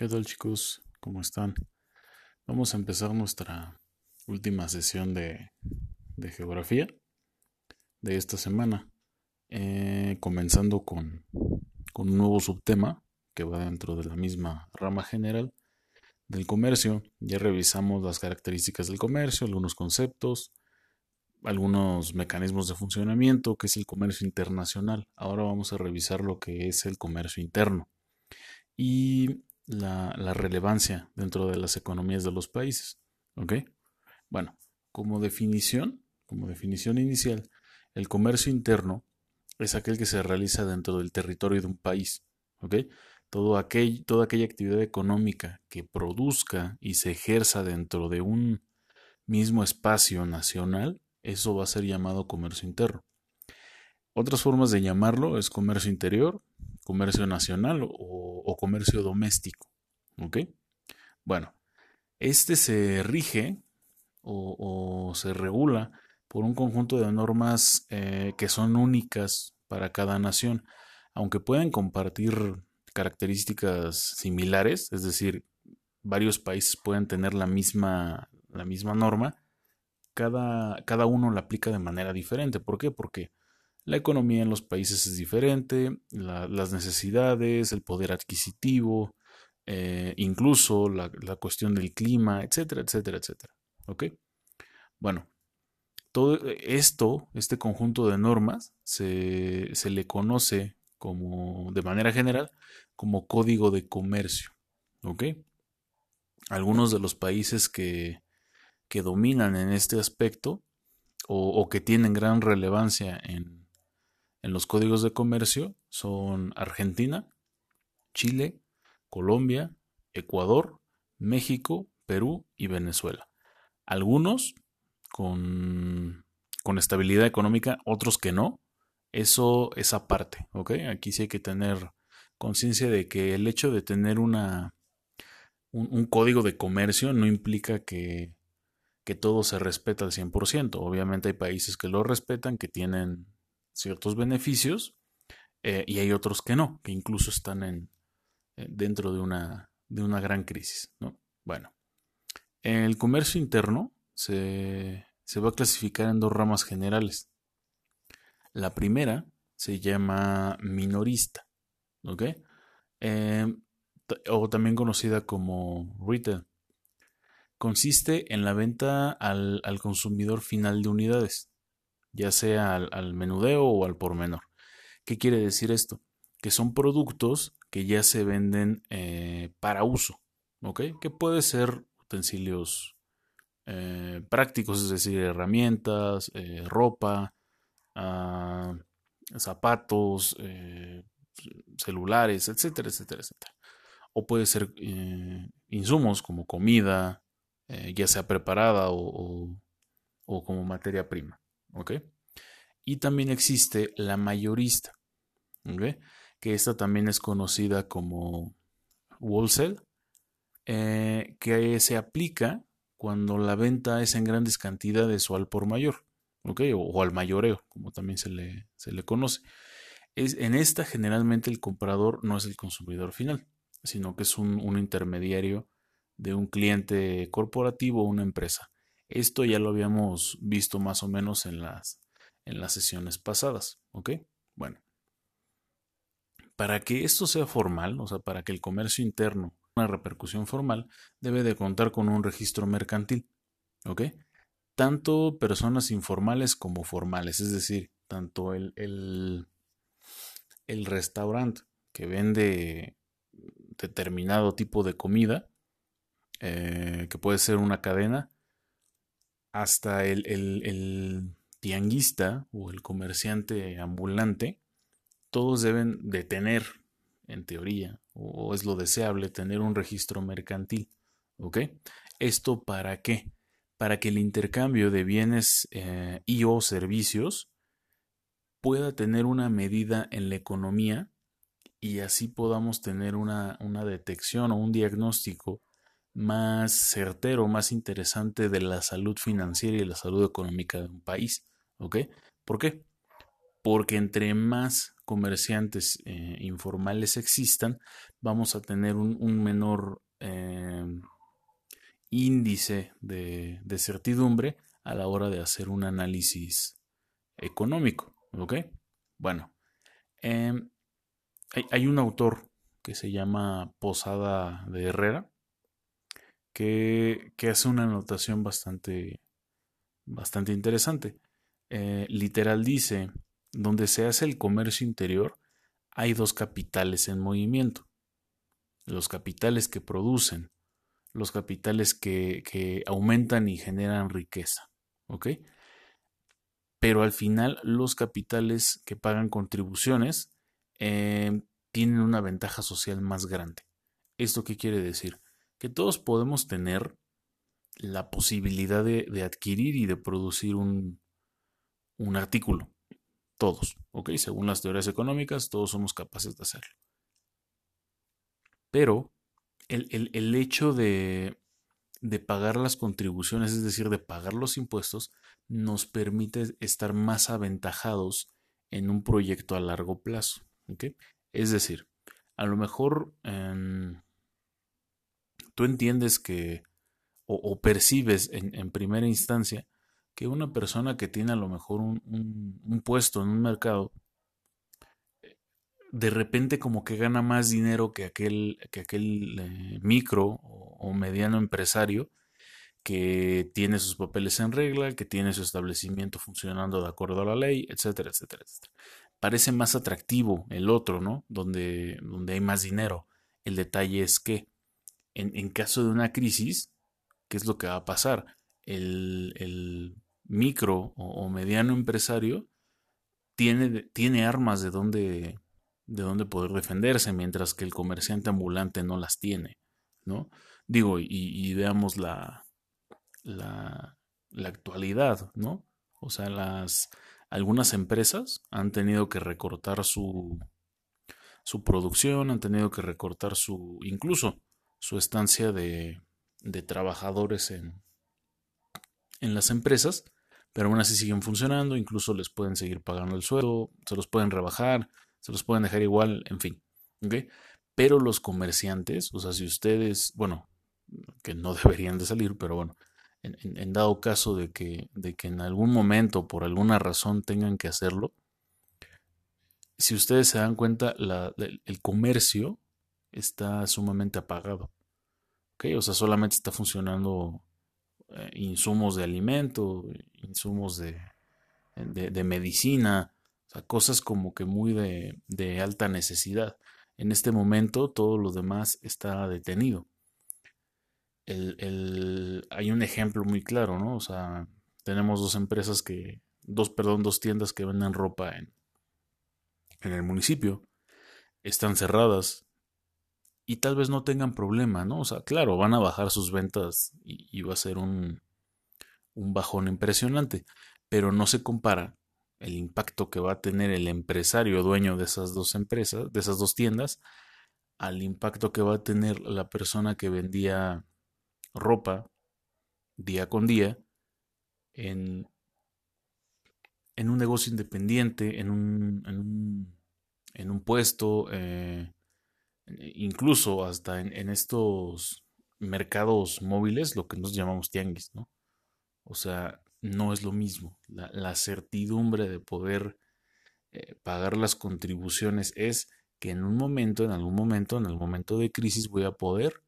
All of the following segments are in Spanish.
¿Qué tal chicos? ¿Cómo están? Vamos a empezar nuestra última sesión de, geografía de esta semana, eh, comenzando con, con un nuevo subtema que va dentro de la misma rama general del comercio. Ya revisamos las características del comercio, algunos conceptos, algunos mecanismos de funcionamiento, que es el comercio internacional. Ahora vamos a revisar lo que es el comercio interno y la, relevancia dentro de las economías de los países. ¿Ok? Bueno, como definición, como definición inicial, el comercio interno es aquel que se realiza dentro del territorio de un país. ¿Ok? Todo toda aquella actividad económica que produzca y se ejerza dentro de un mismo espacio nacional eso va a ser llamado comercio interno. Otras formas de llamarlo es comercio interior, comercio nacional o, comercio doméstico. ¿Ok? Bueno, este se rige o, se regula por un conjunto de normas eh, que son únicas para cada nación, aunque pueden compartir características similares, es decir, varios países pueden tener la misma, la misma norma, cada, cada uno la aplica de manera diferente. ¿Por qué? Porque la economía en los países es diferente, las necesidades, el poder adquisitivo, eh, incluso la, cuestión del clima, etcétera, etcétera, etcétera. ¿Ok? Bueno, todo esto, este conjunto de normas, se, le conoce como, de manera general, como código de comercio. ¿Ok? Algunos de los países que, que dominan en este aspecto o, que tienen gran relevancia en, en los códigos de comercio son Argentina, Chile, Colombia, Ecuador, México, Perú y Venezuela. Algunos con, con, estabilidad económica, otros que no. Eso es aparte, ¿ok? Aquí sí hay que tener conciencia de que el hecho de tener una, un, código de comercio no implica que, que todo se respeta al 100%. Obviamente hay países que lo respetan, que tienen ciertos beneficios, eh, y hay otros que no, que incluso están en, eh, dentro de una, de una gran crisis. ¿no? Bueno, el comercio interno se, se, va a clasificar en dos ramas generales. La primera se llama minorista, ¿ok? Eh, o también conocida como retail consiste en la venta al, consumidor final de unidades, ya sea al, menudeo o al por menor. ¿Qué quiere decir esto? Que son productos que ya se venden eh, para uso, ¿ok? Que puede ser utensilios eh, prácticos, es decir, herramientas, eh, ropa, ah, zapatos, celulares, etcétera, etcétera, etcétera. O puede ser insumos como comida, ya sea preparada o, como materia prima. Y también existe la mayorista, que esta también es conocida como wholesale, eh, que se aplica cuando la venta es en grandes cantidades o al por mayor, o, al mayoreo, como también se le, se le conoce. Es, en esta generalmente el comprador no es el consumidor final, sino que es un intermediario de un cliente corporativo o una empresa. Esto ya lo habíamos visto más o menos en las, en las sesiones pasadas. ¿Ok? Bueno. Para que esto sea formal, o sea, para que el comercio interno una repercusión formal, debe de contar con un registro mercantil. ¿Ok? Tanto personas informales como formales, es decir, tanto el, el, el restaurante que vende determinado tipo de comida eh, que puede ser una cadena, hasta el, tianguista o el comerciante ambulante, todos deben de tener, en teoría, o es lo deseable, tener un registro mercantil. ¿Ok? ¿Esto para qué? Para que el intercambio de bienes eh, y o servicios pueda tener una medida en la economía y así podamos tener una, una detección o un diagnóstico más certero, más interesante de la salud financiera y la salud económica de un país. ¿Ok? ¿Por qué? porque entre más comerciantes eh, informales existan, vamos a tener un, menor eh, índice de, certidumbre a la hora de hacer un análisis económico. ¿Ok? Bueno, em, hay, un autor que se llama Posada de Herrera que, hace una anotación bastante, bastante interesante. Eh, literal dice, donde se hace el comercio interior, hay dos capitales en movimiento. Los capitales que producen, los capitales que, aumentan y generan riqueza. ¿Ok? Pero al final los capitales que pagan contribuciones eh, tienen una ventaja social más grande. ¿Esto qué quiere decir? Que todos podemos tener la posibilidad de, adquirir y de producir un, artículo. Todos, ¿ok? Según las teorías económicas, todos somos capaces de hacerlo. Pero el, hecho de, pagar las contribuciones, es decir, de pagar los impuestos, nos permite estar más aventajados en un proyecto a largo plazo. Es decir, a lo mejor em, tú entiendes que o, percibes en, primera instancia que una persona que tiene a lo mejor un, puesto en un mercado, de repente como que gana más dinero que aquel, que aquel eh, micro o, mediano empresario que tiene sus papeles en regla, que tiene su establecimiento funcionando de acuerdo a la ley, etcétera, etcétera, etcétera. Parece más atractivo el otro, ¿no? Donde, donde hay más dinero. El detalle es que en, en caso de una crisis, ¿qué es lo que va a pasar? El, el micro o, mediano empresario tiene, tiene armas de donde, de donde poder defenderse, mientras que el comerciante ambulante no las tiene, ¿no? Digo, y, veamos la, la, la, actualidad, ¿no? O sea, las, algunas empresas han tenido que recortar su, su producción, han tenido que recortar su, incluso su estancia de, de trabajadores en, en las empresas pero aún así siguen funcionando, incluso les pueden seguir pagando el sueldo, se los pueden rebajar, se los pueden dejar igual, en fin. Pero los comerciantes, o sea, si ustedes, bueno, que no deberían de salir, pero bueno, en, dado caso de que, de que en algún momento, por alguna razón, tengan que hacerlo, si ustedes se dan cuenta, el comercio está sumamente apagado. O sea, solamente está funcionando eh, insumos de alimento, insumos de, de, medicina, cosas como que muy de, de, alta necesidad. En este momento todo lo demás está detenido. El, el, hay un ejemplo muy claro, ¿no? O sea, tenemos dos empresas que, dos, perdón, dos tiendas que venden ropa en, en el municipio. Están cerradas, y tal vez no tengan problema, ¿no? O sea, claro, van a bajar sus ventas y, va a ser un, un bajón impresionante, pero no se compara el impacto que va a tener el empresario dueño de esas dos empresas, de esas dos tiendas, al impacto que va a tener la persona que vendía ropa día con día en, en un negocio independiente, en un, en un, en un puesto, eh, incluso hasta en, estos mercados móviles, lo que nos llamamos tianguis, ¿no? O sea, no es lo mismo. La, certidumbre de poder eh, pagar las contribuciones es que en un momento, en algún momento, en el momento de crisis voy a poder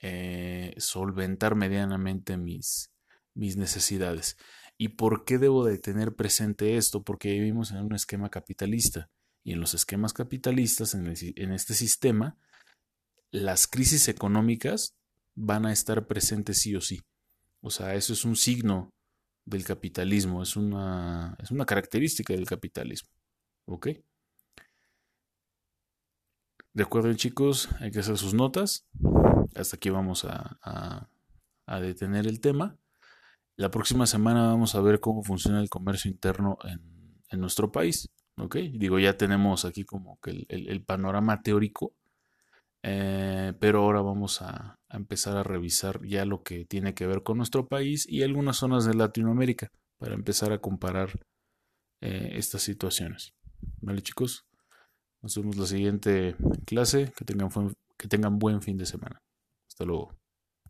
eh, solventar medianamente mis, mis necesidades. ¿Y por qué debo de tener presente esto? Porque vivimos en un esquema capitalista y en los esquemas capitalistas, en, este sistema, las crisis económicas van a estar presentes sí o sí. O sea, eso es un signo del capitalismo, es una, es una característica del capitalismo. ¿Ok? Recuerden chicos, hay que hacer sus notas. Hasta aquí vamos a, detener el tema. La próxima semana vamos a ver cómo funciona el comercio interno en nuestro país. ¿Ok? Digo, ya tenemos aquí como que el, panorama teórico, eh, pero ahora vamos a, empezar a revisar ya lo que tiene que ver con nuestro país y algunas zonas de Latinoamérica para empezar a comparar eh, estas situaciones. Vale chicos, nos vemos la siguiente clase, que tengan, que tengan buen fin de semana. Hasta luego.